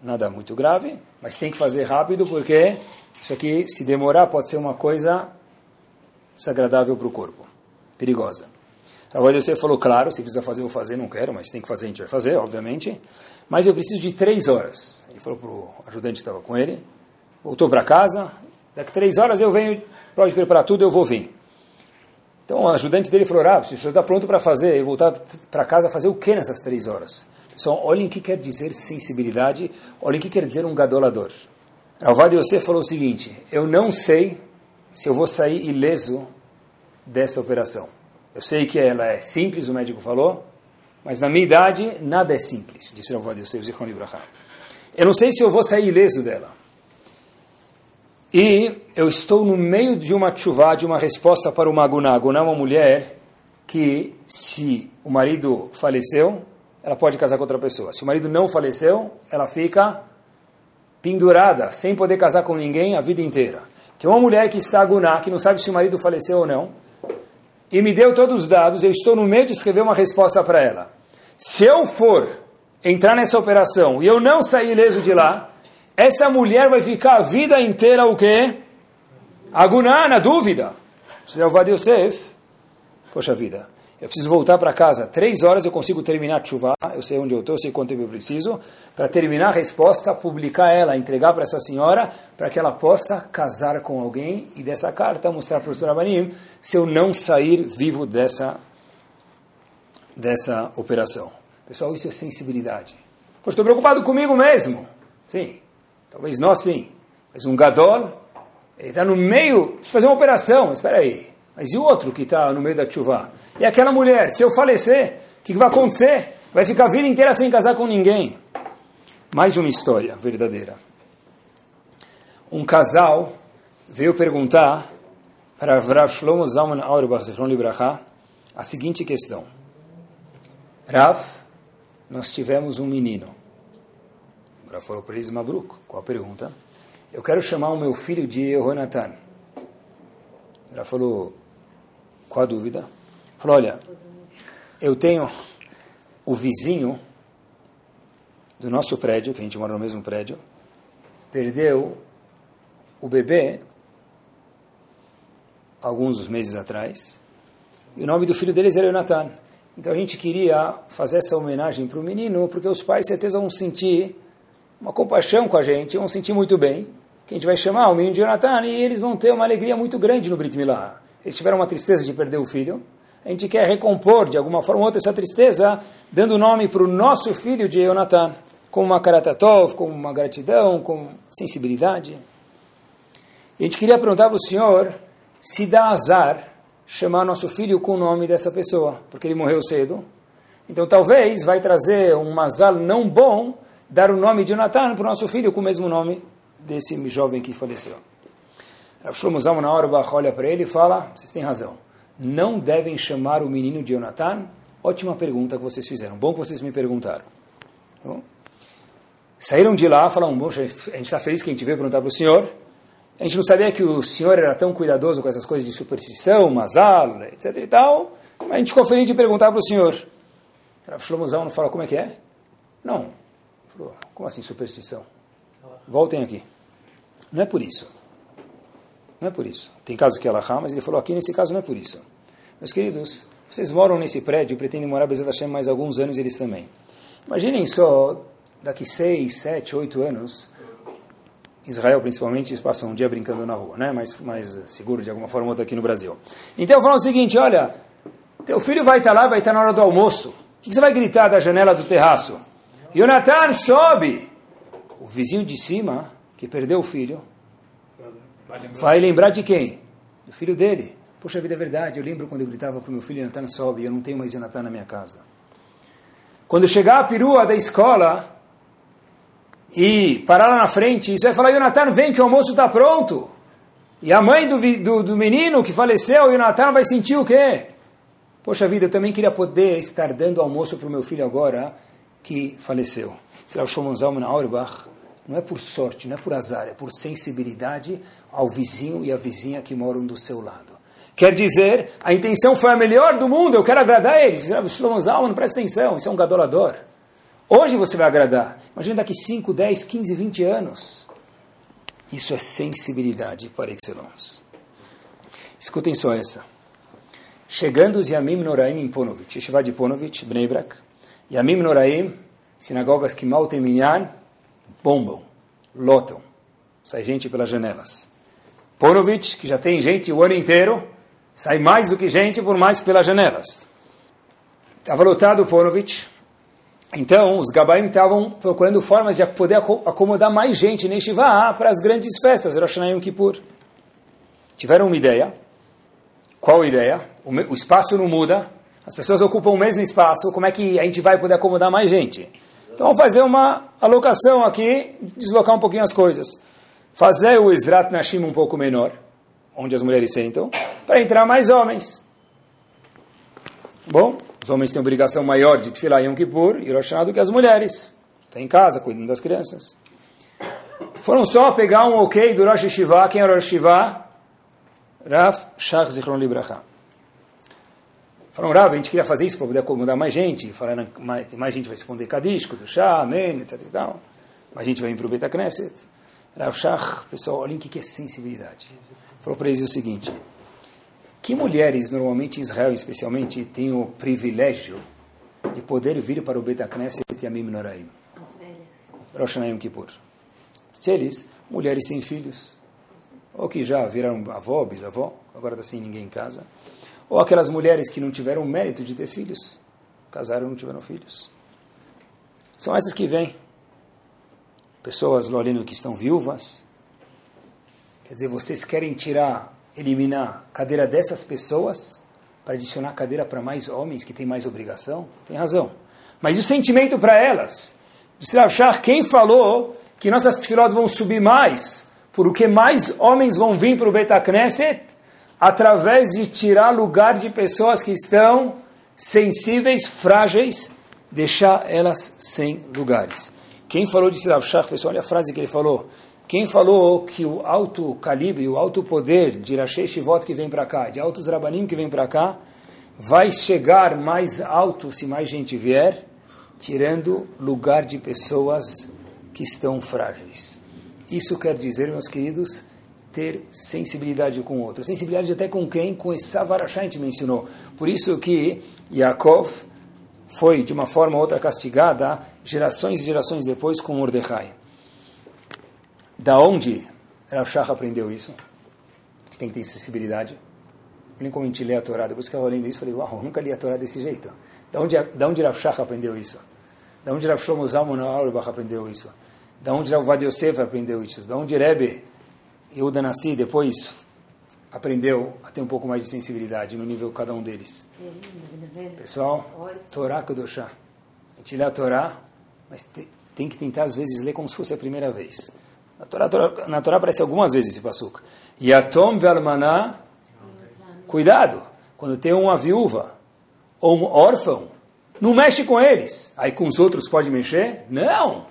nada muito grave, mas tem que fazer rápido, porque isso aqui, se demorar, pode ser uma coisa desagradável para o corpo, perigosa. Agora você falou, claro, se precisa fazer, eu vou fazer, não quero, mas tem que fazer, a gente vai fazer, obviamente. Mas eu preciso de três horas. Ele falou para o ajudante que estava com ele, voltou para casa, daqui três horas eu venho, pode preparar tudo, eu vou vir. Então o ajudante dele falou, ah, se o senhor está pronto para fazer, eu voltar para casa fazer o que nessas três horas? Pessoal, olhem o que quer dizer sensibilidade, olhem o que quer dizer um gadolador. Alvado Yosef falou o seguinte, eu não sei se eu vou sair ileso dessa operação. Eu sei que ela é simples, o médico falou, mas na minha idade nada é simples, disse Rav Yosef. Eu não sei se eu vou sair ileso dela. E eu estou no meio de uma chuva, de uma resposta para uma aguná. Aguná é uma mulher que, se o marido faleceu, ela pode casar com outra pessoa. Se o marido não faleceu, ela fica pendurada, sem poder casar com ninguém a vida inteira. Tem uma mulher que está aguná, que não sabe se o marido faleceu ou não, e me deu todos os dados, eu estou no meio de escrever uma resposta para ela. Se eu for entrar nessa operação e eu não sair ileso de lá, essa mulher vai ficar a vida inteira o quê? Aguná, na dúvida. José Avad Yosef, poxa vida, eu preciso voltar para casa. Três horas eu consigo terminar a chuva. Eu sei onde eu estou, sei quanto tempo eu preciso. Para terminar a resposta, publicar ela, entregar para essa senhora, para que ela possa casar com alguém e dessa carta mostrar para os Rabanim se eu não sair vivo dessa, dessa operação. Pessoal, isso é sensibilidade. Estou preocupado comigo mesmo. Sim, talvez nós sim. Mas um gadol, ele está no meio de fazer uma operação. Mas espera aí. Mas e o outro que está no meio da chuva? E aquela mulher, se eu falecer, o que, que vai acontecer? Vai ficar a vida inteira sem casar com ninguém. Mais uma história verdadeira. Um casal veio perguntar para Rav Shlomo Zalman Auerbach, Zefron Libraha, a seguinte questão. Rav, nós tivemos um menino. Para eles, Mabruk, qual a pergunta? Eu quero chamar o meu filho de Yehonatan. Rav falou, qual a dúvida? Falou, olha, eu tenho o vizinho do nosso prédio, que a gente mora no mesmo prédio, perdeu o bebê alguns meses atrás, e o nome do filho deles era Jonathan. Então a gente queria fazer essa homenagem para o menino, porque os pais, certeza, vão sentir uma compaixão com a gente, vão sentir muito bem, que a gente vai chamar o menino de Jonathan, e eles vão ter uma alegria muito grande no Brit Milah. Eles tiveram uma tristeza de perder o filho, a gente quer recompor de alguma forma ou outra essa tristeza, dando nome para o nosso filho de Jonathan, com uma karatatov, com uma gratidão, com sensibilidade. E a gente queria perguntar para o senhor se dá azar chamar nosso filho com o nome dessa pessoa, porque ele morreu cedo. Então talvez vai trazer um mazal não bom dar o nome de Jonathan para o nosso filho com o mesmo nome desse jovem que faleceu. Rav Shlomo Zalman Auerbach olha para ele e fala, vocês têm razão não devem chamar o menino de Jonathan? Ótima pergunta que vocês fizeram. Bom que vocês me perguntaram. Bom, saíram de lá, falaram, bom, a gente está feliz que a gente veio perguntar para o senhor. A gente não sabia que o senhor era tão cuidadoso com essas coisas de superstição, mazal, etc e tal. Mas a gente ficou feliz de perguntar para o senhor. Rav Shlomo não fala como é que é? Não. Falou, como assim superstição? Voltem aqui. Não é por isso. Não é por isso. Tem casos que é Allahá, mas ele falou aqui nesse caso não é por isso. Meus queridos, vocês moram nesse prédio e pretendem morar Bezat Hashem mais alguns anos eles também. Imaginem só, daqui seis, sete, oito anos, Israel principalmente, eles passam um dia brincando na rua, né? mais, mais seguro de alguma forma ou outra aqui no Brasil. Então falo o seguinte, olha, teu filho vai estar lá, vai estar na hora do almoço. O que você vai gritar da janela do terraço? Jonathan, sobe! O vizinho de cima, que perdeu o filho, Vai lembrar de quem? Do filho dele. Poxa vida, é verdade. Eu lembro quando eu gritava para o meu filho, Natan sobe, eu não tenho mais Jonathan na minha casa. Quando chegar a perua da escola e parar lá na frente, você vai falar, Jonathan, vem que o almoço está pronto. E a mãe do, do, do menino que faleceu, Jonathan, vai sentir o quê? Poxa vida, eu também queria poder estar dando almoço para o meu filho agora que faleceu. Será o Zalman Auerbach não é por sorte, não é por azar, é por sensibilidade ao vizinho e à vizinha que moram do seu lado. Quer dizer, a intenção foi a melhor do mundo, eu quero agradar eles. Shlomo Zalman, presta atenção, isso é um gadolador. Hoje você vai agradar. Imagina daqui 5, 10, 15, 20 anos. Isso é sensibilidade par excellence. Escutem só essa. Chegando os Yamim Noraim em Ponovitch, Yeshiva de Ponovitch, Bnei Brak, Yamim Noraim, sinagogas que mal têm minyan, bombam, lotam, sai gente pelas janelas. Ponovitch, que já tem gente o ano inteiro, sai mais do que gente, por mais pelas janelas. Estava lotado o Ponovitch. Então, os Gabaim estavam procurando formas de poder acomodar mais gente neste Shivá para as grandes festas, Rosh Hashanah Yom Kippur. Tiveram uma ideia. Qual ideia? O espaço não muda, as pessoas ocupam o mesmo espaço, como é que a gente vai poder acomodar mais gente? Então vamos fazer uma alocação aqui, deslocar um pouquinho as coisas. Fazer o Israt Nashim um pouco menor, onde as mulheres sentam, para entrar mais homens. Bom, os homens têm obrigação maior de Tfilah Yom Kippur e Rosh do que as mulheres. Está em casa, cuidando das crianças. Foram só pegar um ok do Rosh Hashiva. Quem o Rosh Hashiva? Rav Shach Zichron Libracha. Falaram, Rav, a gente queria fazer isso para poder acomodar mais gente. Falaram, mais, mais gente vai responder Kadishko, do Shah, Amém, etc. E tal. Mais gente vai vir para o Beta Knesset. Rav Shach, pessoal, olhem o que é sensibilidade. Falou para eles o seguinte: Que mulheres, normalmente em Israel especialmente, têm o privilégio de poder vir para o Beit HaKnesset e Amim Noraim? Rosh Hashanah Yom Kippur. Eles, mulheres sem filhos, ou que já viraram avó, bisavó, agora está sem ninguém em casa, ou aquelas mulheres que não tiveram mérito de ter filhos, casaram e não tiveram filhos. São essas que vêm. Pessoas, Lorino, que estão viúvas. Quer dizer, vocês querem tirar, eliminar a cadeira dessas pessoas para adicionar cadeira para mais homens que têm mais obrigação? Tem razão. Mas o sentimento para elas? De achar quem falou que nossas tefilot vão subir mais, porque mais homens vão vir para o Betacneset através de tirar lugar de pessoas que estão sensíveis, frágeis, deixar elas sem lugares. Quem falou de Rav Shach, pessoal, olha a frase que ele falou. Quem falou que o alto calibre, o alto poder de Rashi Shivot que vem para cá, de altos Rabanim que vem para cá, vai chegar mais alto se mais gente vier, tirando lugar de pessoas que estão frágeis. Isso quer dizer, meus queridos, ter sensibilidade com o outro. Sensibilidade até com quem? Com esse Savarachá a gente mencionou. Por isso que Yaakov foi, de uma forma ou outra, castigada gerações e gerações depois com Mordecai. Da onde Rav Shach aprendeu isso? Que tem que ter sensibilidade. Nem como a gente lê a Torá. Depois que eu lendo isso, falei, uau, nunca li a Torá desse jeito. Da onde, da onde Rav Shach aprendeu isso? Da onde Rav Shlomo Zalman aprendeu isso? Da onde Rav Vad Yosef aprendeu isso? Da onde Rebbe Yehuda Nassi depois aprendeu a ter um pouco mais de sensibilidade no nível cada um deles? Pessoal, Torá Kedoshá. A gente lê a Torá, mas tem, tem que tentar às vezes ler como se fosse a primeira vez. Na Torá, Torá, na Torá aparece algumas vezes esse passuca. Yatom ve'almaná, cuidado, quando tem uma viúva ou um órfão, não mexe com eles. Aí com os outros pode mexer? Não!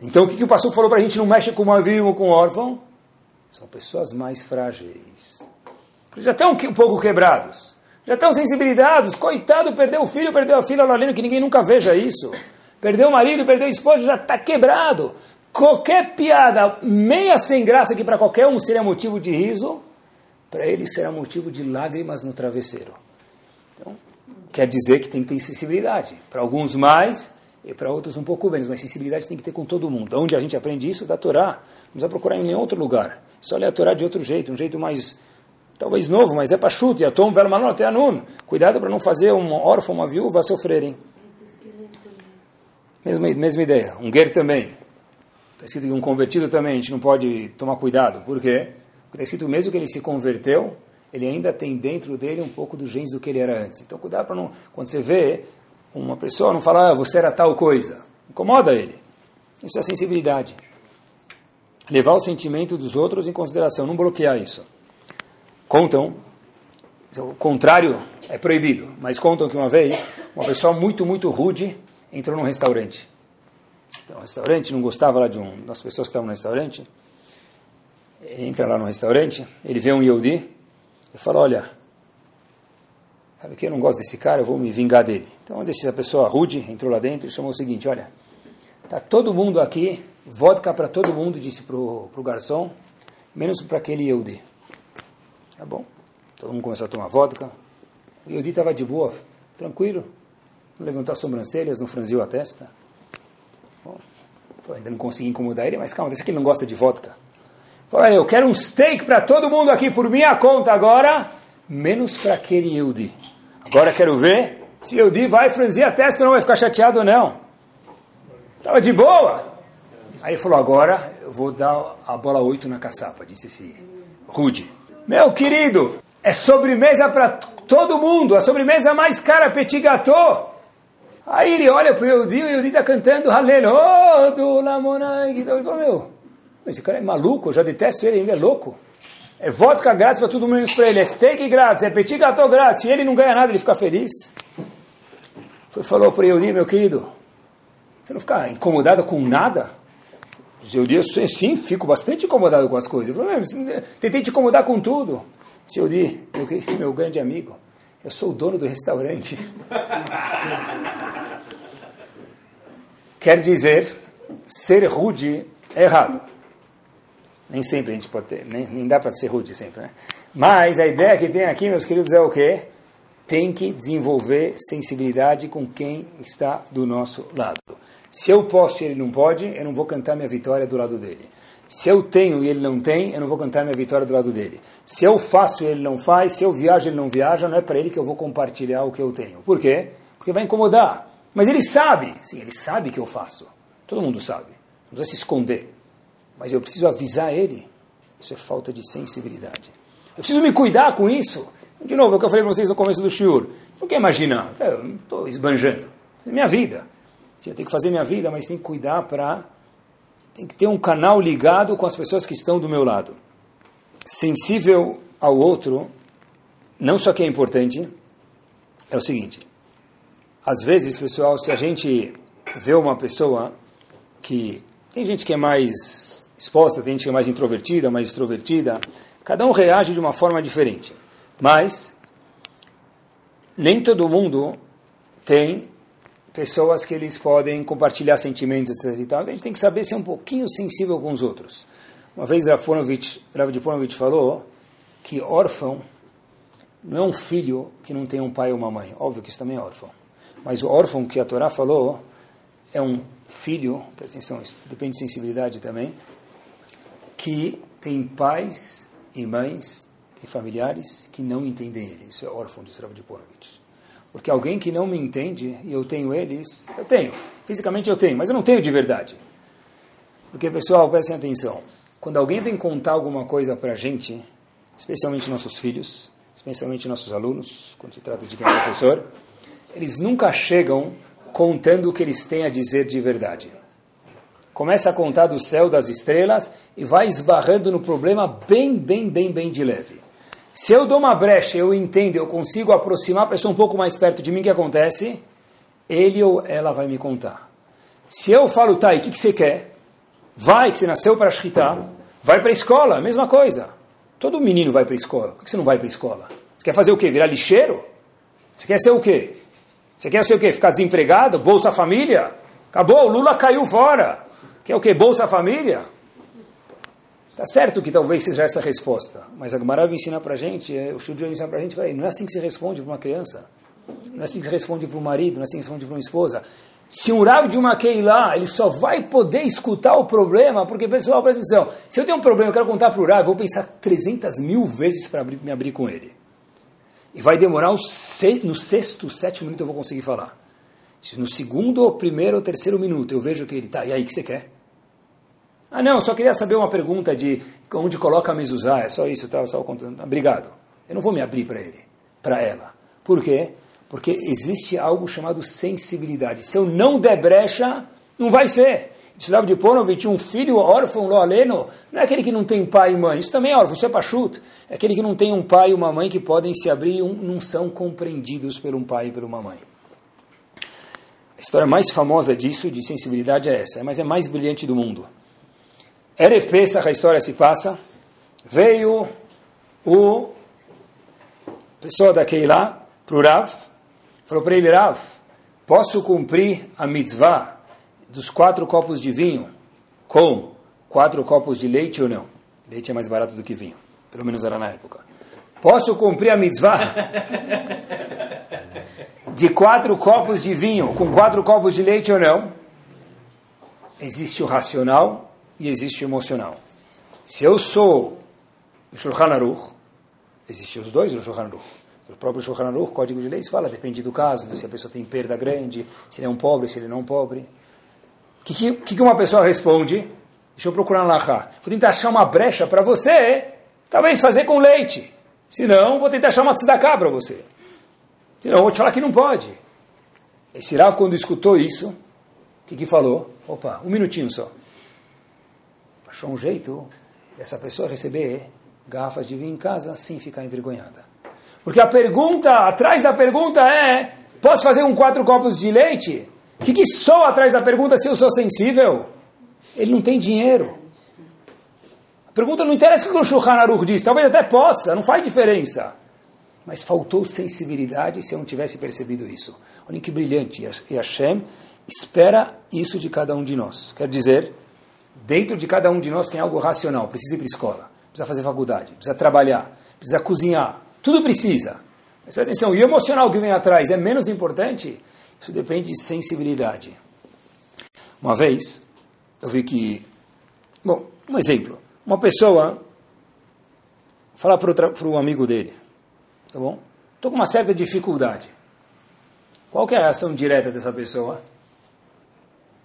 Então o que, que o pastor falou para a gente não mexe com uma viúva ou com um órfão? São pessoas mais frágeis. Já estão um pouco quebrados. Já estão sensibilizados. Coitado, perdeu o filho, perdeu a filha, Lorena, que ninguém nunca veja isso. Perdeu o marido, perdeu a esposa, já está quebrado. Qualquer piada meia sem graça que para qualquer um seria motivo de riso, para ele será motivo de lágrimas no travesseiro. Então, quer dizer que tem que ter sensibilidade. Para alguns mais e para outros um pouco menos, mas sensibilidade tem que ter com todo mundo. Onde a gente aprende isso? Da Torá. Não precisa procurar em nenhum outro lugar. Só ler a Torá de outro jeito, um jeito mais talvez novo, mas é para chute, atom, vermanon, até anun. Cuidado para não fazer um órfão, uma viúva sofrerem. Mesma, mesma ideia. Um guer também. Está escrito que um convertido também, a gente não pode tomar cuidado. Por quê? Porque está escrito mesmo que ele se converteu, ele ainda tem dentro dele um pouco dos genes do que ele era antes. Então cuidado para não... Quando você vê uma pessoa, não falar, ah, você era tal coisa. Incomoda ele. Isso é sensibilidade. Levar o sentimento dos outros em consideração, não bloquear isso. Contam, o contrário é proibido, mas contam que uma vez uma pessoa muito, muito rude entrou num restaurante. Então, o restaurante não gostava lá de um das pessoas que estavam no restaurante. Ele entra lá no restaurante, ele vê um Yehudi e fala: Olha, sabe que eu não gosto desse cara, eu vou me vingar dele. Então, essa pessoa rude entrou lá dentro e chamou o seguinte: Olha, tá todo mundo aqui, vodka para todo mundo, disse para o garçom, menos para aquele Yehudi. Tá bom. Todo mundo começou a tomar vodka. O Yodi estava de boa, tranquilo. Não levantou as sobrancelhas, não franziu a testa. Bom, ainda não consegui incomodar ele, mas calma, desse que ele não gosta de vodka. Fala, eu quero um steak para todo mundo aqui por minha conta agora, menos para aquele Yudi. Agora quero ver se o Yudi vai franzir a testa ou não vai ficar chateado ou não. Estava de boa. Aí ele falou, agora eu vou dar a bola 8 na caçapa, disse esse rude. Meu querido, é sobremesa para todo mundo, a sobremesa mais cara, petit gâteau. Aí ele olha para o Yehudi, o Yehudi está cantando Halel, do Lamonai. Então ele falou, meu, esse cara é maluco, eu já detesto ele, ainda é louco. É vodka grátis para todo mundo para ele, é steak grátis, é petit gâteau grátis. Se ele não ganha nada, ele fica feliz. Foi, falou para o Yehudi, meu querido, você não fica incomodado com nada? Eu disse, sim, fico bastante incomodado com as coisas. Eu falei, tentei te incomodar com tudo. Seu Di, meu, meu grande amigo, eu sou o dono do restaurante. Quer dizer, ser rude é errado. Nem sempre a gente pode ter, nem, nem dá para ser rude sempre, né? Mas a ideia que tem aqui, meus queridos, é o quê? Tem que desenvolver sensibilidade com quem está do nosso lado. Se eu posso e ele não pode, eu não vou cantar minha vitória do lado dele. Se eu tenho e ele não tem, eu não vou cantar minha vitória do lado dele. Se eu faço e ele não faz, se eu viajo e ele não viaja, não é para ele que eu vou compartilhar o que eu tenho. Por quê? Porque vai incomodar. Mas ele sabe. Sim, ele sabe que eu faço. Todo mundo sabe. Não precisa se esconder. Mas eu preciso avisar ele. Isso é falta de sensibilidade. Eu preciso me cuidar com isso. De novo, é o que eu falei para vocês no começo do shiur. Não quer imaginar. Eu estou esbanjando. É minha vida. Eu tenho que fazer minha vida, mas tem que cuidar para tem que ter um canal ligado com as pessoas que estão do meu lado. Sensível ao outro, não só que é importante, é o seguinte: às vezes, pessoal, se a gente vê uma pessoa que. Tem gente que é mais exposta, tem gente que é mais introvertida, mais extrovertida, cada um reage de uma forma diferente. Mas, nem todo mundo tem pessoas que eles podem compartilhar sentimentos, etc. E tal. A gente tem que saber ser um pouquinho sensível com os outros. Uma vez Rav, Rav de Ponovich falou que órfão não é um filho que não tem um pai ou uma mãe. Óbvio que isso também é órfão. Mas o órfão que a Torá falou é um filho, presta atenção, isso depende de sensibilidade também, que tem pais e mães e familiares que não entendem ele. Isso é órfão de Rav de Ponovich. Porque alguém que não me entende, e eu tenho eles, eu tenho. Fisicamente eu tenho, mas eu não tenho de verdade. Porque, pessoal, prestem atenção. Quando alguém vem contar alguma coisa para a gente, especialmente nossos filhos, especialmente nossos alunos, quando se trata de quem é professor, eles nunca chegam contando o que eles têm a dizer de verdade. Começa a contar do céu, das estrelas, e vai esbarrando no problema bem, bem, bem, bem de leve. Se eu dou uma brecha, eu entendo, eu consigo aproximar a pessoa um pouco mais perto de mim, o que acontece? Ele ou ela vai me contar. Se eu falo, tá, e o que, que você quer? Vai, que você nasceu para shritar, vai para a escola, mesma coisa. Todo menino vai para a escola. Por que você não vai para a escola? Você quer fazer o quê? Virar lixeiro? Você quer ser o quê? Você quer ser o quê? Ficar desempregado? Bolsa Família? Acabou, o Lula caiu fora. Quer o quê? Bolsa Família? Tá certo que talvez seja essa a resposta, mas a Gemara vai ensinar para a gente, é, o Shudio vai ensinar para gente, peraí, não é assim que se responde para uma criança, não é assim que se responde para um marido, não é assim que se responde para uma esposa. Se um Rav de uma Keilah, ele só vai poder escutar o problema, porque, pessoal, presta atenção, se eu tenho um problema, eu quero contar para o Rav, eu vou pensar 300 mil vezes para me abrir com ele. E vai demorar no sexto, sétimo minuto eu vou conseguir falar. Se no segundo, primeiro ou terceiro minuto eu vejo que ele está, e aí, o que você quer? Ah, não, só queria saber uma pergunta de onde coloca a mezuzá, é só isso, tá, só contando. Obrigado. Eu não vou me abrir para ele, para ela. Por quê? Porque existe algo chamado sensibilidade. Se eu não der brecha, não vai ser. Estudava de Ponovitch, um filho órfão, lo aleno, não é aquele que não tem pai e mãe, isso também é órfão, isso é pachuto. É aquele que não tem um pai e uma mãe que podem se abrir e não são compreendidos por um pai e por uma mãe. A história mais famosa disso, de sensibilidade, é essa, mas é mais brilhante do mundo. Erev Pesach, a história se passa, veio o pessoa da Keilah para o Rav, falou para ele, Rav, posso cumprir a mitzvah dos quatro copos de vinho com quatro copos de leite ou não? Leite é mais barato do que vinho, pelo menos era na época. Posso cumprir a mitzvah de quatro copos de vinho com quatro copos de leite ou não? Existe o racional e existe o emocional. Se eu sou o Shulchan Aruch, existem os dois no Shulchan Aruch. O próprio Shulchan Aruch, Código de Leis, fala, depende do caso, se a pessoa tem perda grande, se ele é um pobre, se ele não é um pobre. O que, que, uma pessoa responde? Deixa eu procurar lá. Vou tentar achar uma brecha para você, talvez fazer com leite. Se não, vou tentar achar uma tzedakah para você. Se não, vou te falar que não pode. Esse Rav, quando escutou isso, o que, que falou? Opa, um minutinho só achou um jeito dessa pessoa receber garrafas de vinho em casa sem ficar envergonhada. Porque a pergunta, atrás da pergunta é: posso fazer um quatro copos de leite? O que, que soa atrás da pergunta se eu sou sensível? Ele não tem dinheiro. A pergunta não interessa o que o Shulchan Aruch diz, talvez até possa, não faz diferença. Mas faltou sensibilidade se eu não tivesse percebido isso. Olha que brilhante. E Hashem espera isso de cada um de nós. Quer dizer, Dentro de cada um de nós tem algo racional. Precisa ir para a escola, precisa fazer faculdade, precisa trabalhar, precisa cozinhar, tudo precisa. Mas presta atenção, e o emocional que vem atrás é menos importante? Isso depende de sensibilidade. Uma vez, eu vi que, bom, um exemplo, uma pessoa falar para o amigo dele, tá bom? Estou com uma certa dificuldade. Qual é a reação direta dessa pessoa?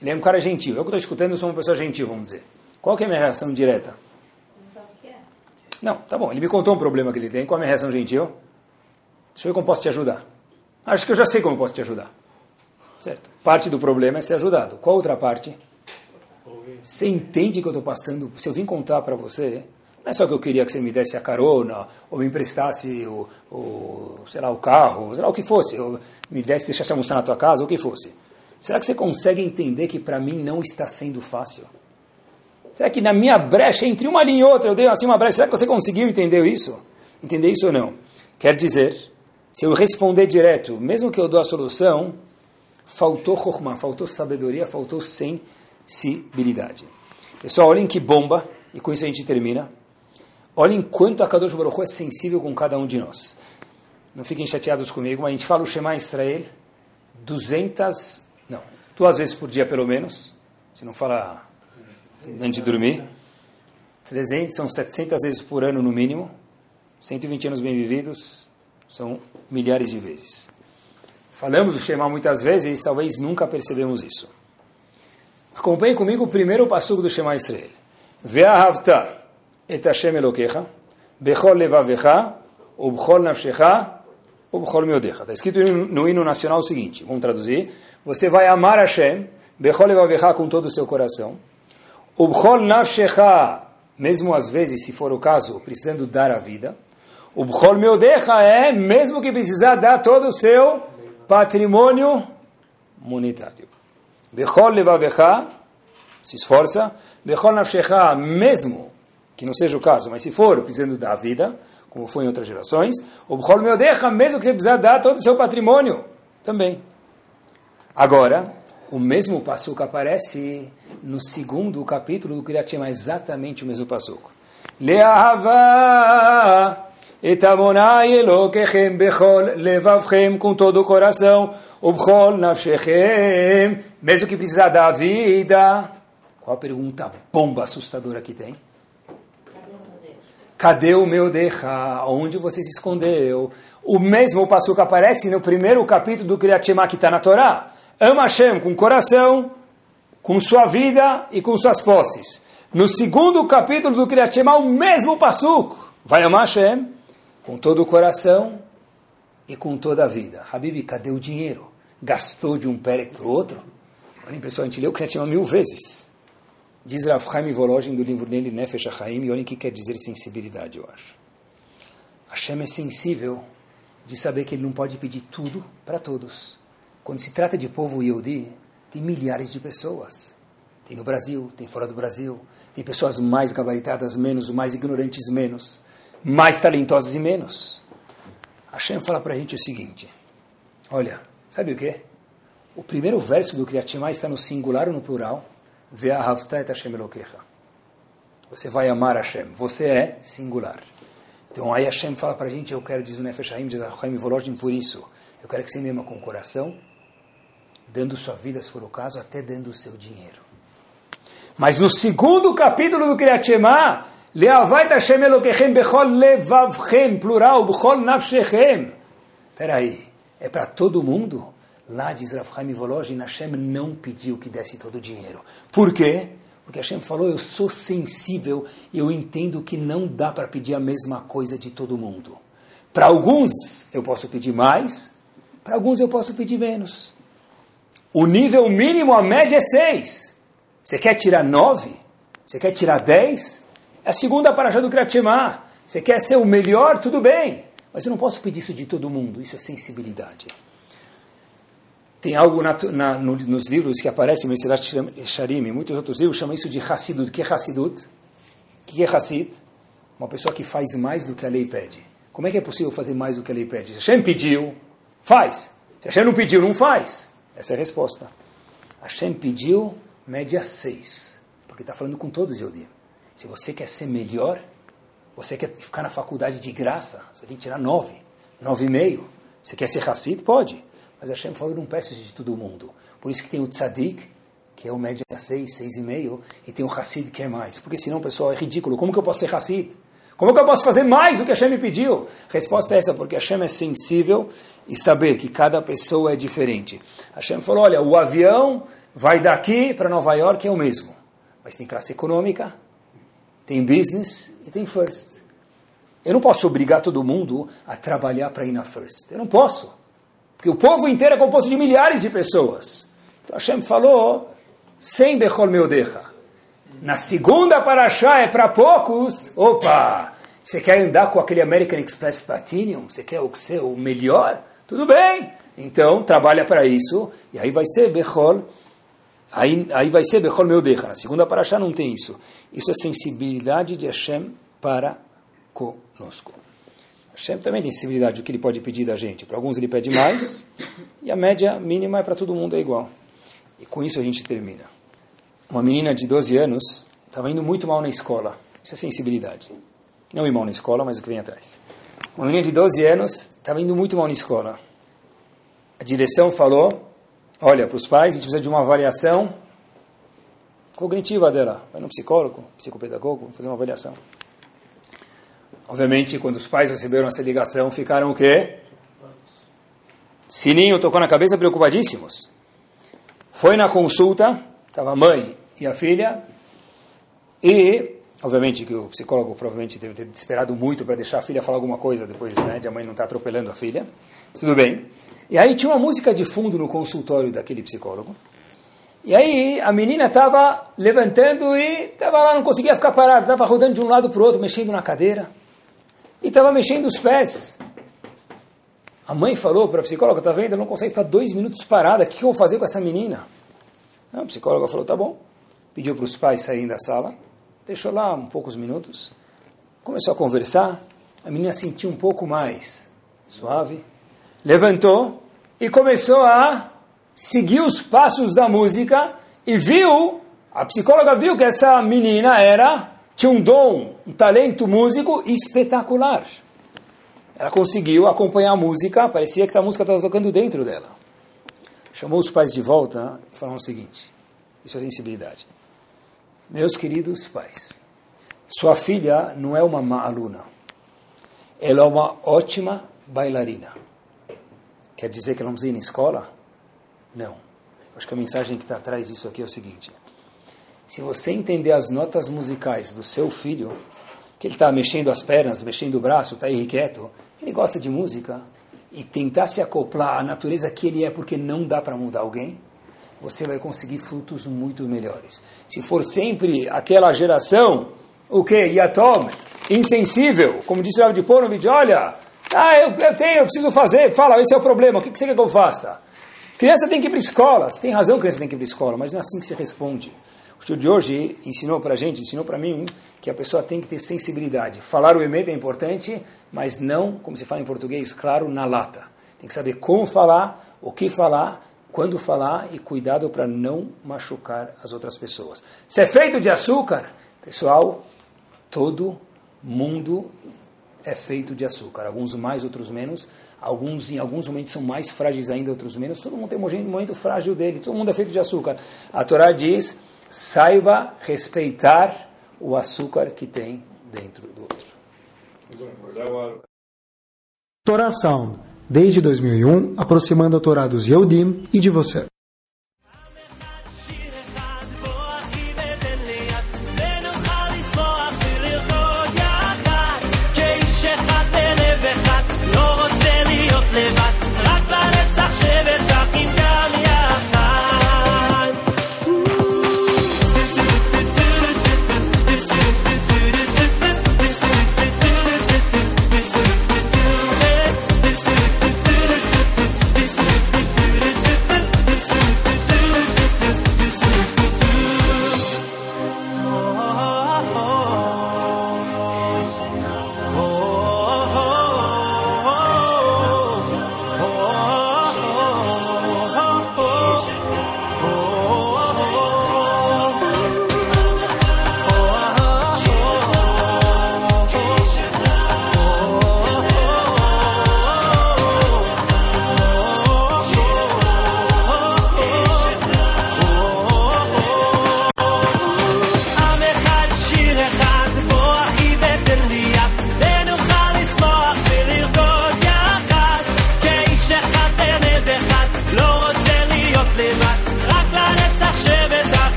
Ele é um cara gentil. Eu que estou escutando sou uma pessoa gentil, vamos dizer. Qual que é a minha reação direta? Não, tá bom. Ele me contou um problema que ele tem. Qual é a minha reação gentil? Deixa eu ver como posso te ajudar. Acho que eu já sei como posso te ajudar. Certo? Parte do problema é ser ajudado. Qual outra parte? Você entende que eu estou passando? Se eu vim contar para você, não é só que eu queria que você me desse a carona, ou me emprestasse o, o sei lá, o carro, sei lá o que fosse, ou me desse, deixasse almoçar na tua casa, ou o que fosse. Será que você consegue entender que para mim não está sendo fácil? Será que na minha brecha, entre uma linha e outra, eu dei assim uma brecha? Será que você conseguiu entender isso? Entender isso ou não? Quer dizer, se eu responder direto, mesmo que eu dou a solução, faltou chokmah, faltou sabedoria, faltou sensibilidade. Pessoal, olhem que bomba, e com isso a gente termina. Olhem quanto a Kadosh Baruch é sensível com cada um de nós. Não fiquem chateados comigo, mas a gente fala o Shema Israel 200, não, duas vezes por dia pelo menos, se não fala antes de dormir. 300 são 700 vezes por ano no mínimo. 120 anos bem vividos são milhares de vezes. Falamos o Shema muitas vezes, talvez nunca percebemos isso. Acompanhe comigo o primeiro passugo do Shema Israel. Ve'ahavta et Hashem Elokecha, bechol levavecha, ubchol nafshecha, ubchol miodecha. Está escrito no hino nacional o seguinte, vamos traduzir. Você vai amar Hashem, bechol levavecha com todo o seu coração, ubchol nafshecha, mesmo às vezes, se for o caso, precisando dar a vida, ubchol miodecha é, mesmo que precisar dar todo o seu patrimônio monetário. Bechol levavecha, se esforça, bechol nafshecha, mesmo que não seja o caso, mas se for precisando da vida, como foi em outras gerações, o Bchol Meodecha, mesmo que você precisar dar todo o seu patrimônio, também. Agora, o mesmo passuco aparece no segundo capítulo do Kriyat Shema, exatamente o mesmo passuco. Le'ahava etamonai elokechem bechol levavchem, com todo o coração, o bchol nafshechem, mesmo que precisar da vida. Qual a pergunta bomba assustadora que tem? Cadê o meu Decha? Onde você se escondeu? O mesmo passo que aparece no primeiro capítulo do Kriyat Shema que está na Torá. Ama Hashem com coração, com sua vida e com suas posses. No segundo capítulo do Kriyat Shema, o mesmo passuco. Vai amar Hashem com todo o coração e com toda a vida. Habib, cadê o dinheiro? Gastou de um pé para o outro? Olha, pessoal, a gente leu o Kriyat Shema mil vezes. Diz Rav Chaim Volozhin do livro dele, Nefesh HaChaim, e olhem o que quer dizer sensibilidade, eu acho. Hashem é sensível de saber que ele não pode pedir tudo para todos. Quando se trata de povo Yehudi, tem milhares de pessoas. Tem no Brasil, tem fora do Brasil, tem pessoas mais gabaritadas menos, mais ignorantes menos, mais talentosas e menos. Hashem fala para a gente o seguinte, olha, sabe o que? O primeiro verso do Kriyat Shema está no singular ou no plural? Ve'ahavta et Hashem Elokecha. Você vai amar Hashem. Você é singular. Então aí Hashem fala para a gente, eu quero, diz o Nefesh Haim, por isso, eu quero que você me ama com o coração, dando sua vida, se for o caso, até dando o seu dinheiro. Mas no segundo capítulo do Kriyat Shema, Leavait Hashem Elokechem bechol levavchem, plural, bechol nafshechem. Peraí, é para todo mundo? Lá diz Rav Volozhin, Hashem não pediu que desse todo o dinheiro. Por quê? Porque Hashem falou, eu sou sensível eu entendo que não dá para pedir a mesma coisa de todo mundo. Para alguns eu posso pedir mais, para alguns eu posso pedir menos. O nível mínimo, a média é seis. Você quer tirar nove? Você quer tirar dez? É a segunda paraxá do Kratimah. Você quer ser o melhor? Tudo bem. Mas eu não posso pedir isso de todo mundo. Isso é sensibilidade. Tem algo na, na, no, nos livros que aparece, no Mesirat Sharim e muitos outros livros, chama isso de Hassidut. O que é Hassidut? O que é Hassid? Uma pessoa que faz mais do que a lei pede. Como é que é possível fazer mais do que a lei pede? Se Hashem pediu, faz. Se Hashem não pediu, não faz. Essa é a resposta. Hashem pediu, média 6. Porque está falando com todos, Yodim. Se você quer ser melhor, Você quer ficar na faculdade de graça? Você tem que tirar nove, nove e meio. Você quer ser Hassid? Pode. Mas Hashem falou, não peço isso de todo mundo. Por isso que tem o Tzadik, que é o média 6, 6,5, e tem o Hassid que é mais. Porque senão, pessoal, é ridículo. Como que eu posso ser Hassid? Como que eu posso fazer mais do que Hashem me pediu? Resposta é essa, porque Hashem é sensível e saber que cada pessoa é diferente. Hashem falou, olha, o avião vai daqui para Nova York é o mesmo. Mas tem classe econômica, tem business e tem first. Eu não posso obrigar todo mundo a trabalhar para ir na first. Eu não posso. Porque o povo inteiro é composto de milhares de pessoas. Então Hashem falou, sem Bechol Meodecha. Na segunda paraxá é para poucos. Opa! Você quer andar com aquele American Express Platinum? Você quer o ser o melhor? Tudo bem. Então, trabalha para isso. E aí vai ser Bechol. Aí, aí vai ser Bechol Meodecha. Na segunda paraxá não tem isso. Isso é sensibilidade de Hashem para conosco. Hashem também tem sensibilidade do que ele pode pedir da gente. Para alguns ele pede mais. E a média mínima é para todo mundo é igual. E com isso a gente termina. Uma menina de 12 anos estava indo muito mal na escola. Isso é sensibilidade. Não ir mal na escola, mas o que vem atrás. Uma menina de 12 anos estava indo muito mal na escola. A direção falou: Olha, para os pais, a gente precisa de uma avaliação cognitiva dela. Vai no psicólogo, psicopedagogo, fazer uma avaliação. Obviamente, quando os pais receberam essa ligação, ficaram o quê? Sininho tocou na cabeça, preocupadíssimos. Foi na consulta, estava a mãe e a filha, e, obviamente, que o psicólogo provavelmente deve ter esperado muito para deixar a filha falar alguma coisa depois né, de a mãe não estar tá atropelando a filha. Tudo bem. E aí tinha uma música de fundo no consultório daquele psicólogo. E aí a menina estava levantando e estava lá, não conseguia ficar parada, estava rodando de um lado para o outro, mexendo na cadeira. E estava mexendo os pés. A mãe falou para a psicóloga, está vendo, eu não consegue ficar dois minutos parada, o que eu vou fazer com essa menina? A psicóloga falou, tá bom. Pediu para os pais saírem da sala, deixou lá um poucos minutos, começou a conversar, a menina sentiu um pouco mais suave, levantou e começou a seguir os passos da música e viu, a psicóloga viu que essa menina era, tinha um dom, um talento músico espetacular. Ela conseguiu acompanhar a música, parecia que a música estava tocando dentro dela. Chamou os pais de volta e falou o seguinte: Isso é sensibilidade. Meus queridos pais, sua filha não é uma má aluna. Ela é uma ótima bailarina. Quer dizer que ela não precisa ir na escola? Não. Acho que a mensagem que está atrás disso aqui é o seguinte: se você entender as notas musicais do seu filho, que ele está mexendo as pernas, mexendo o braço, está irrequieto, ele gosta de música e tentar se acoplar à natureza que ele é, porque não dá para mudar alguém, você vai conseguir frutos muito melhores. Se for sempre aquela geração, o que? Yatom, insensível, como disse o Rav de Ponovich, olha, ah, eu, eu, tenho, eu preciso fazer, fala, esse é o problema, o que, que você quer que eu faça? Criança tem que ir para escola, você tem razão criança tem que ir para escola, mas não é assim que se responde. O estudo de hoje ensinou para a gente, ensinou para mim, que a pessoa tem que ter sensibilidade. Falar o emet é importante, mas não, como se fala em português, claro, na lata. Tem que saber como falar, o que falar, quando falar e cuidado para não machucar as outras pessoas. Se é feito de açúcar, pessoal, todo mundo é feito de açúcar. Alguns mais, outros menos. Alguns, em alguns momentos, são mais frágeis ainda, outros menos. Todo mundo tem um momento frágil dele. Todo mundo é feito de açúcar. A Torá diz saiba respeitar o açúcar que tem dentro do outro. Torá Sound, desde 2001, aproximando a Torá dos e de você.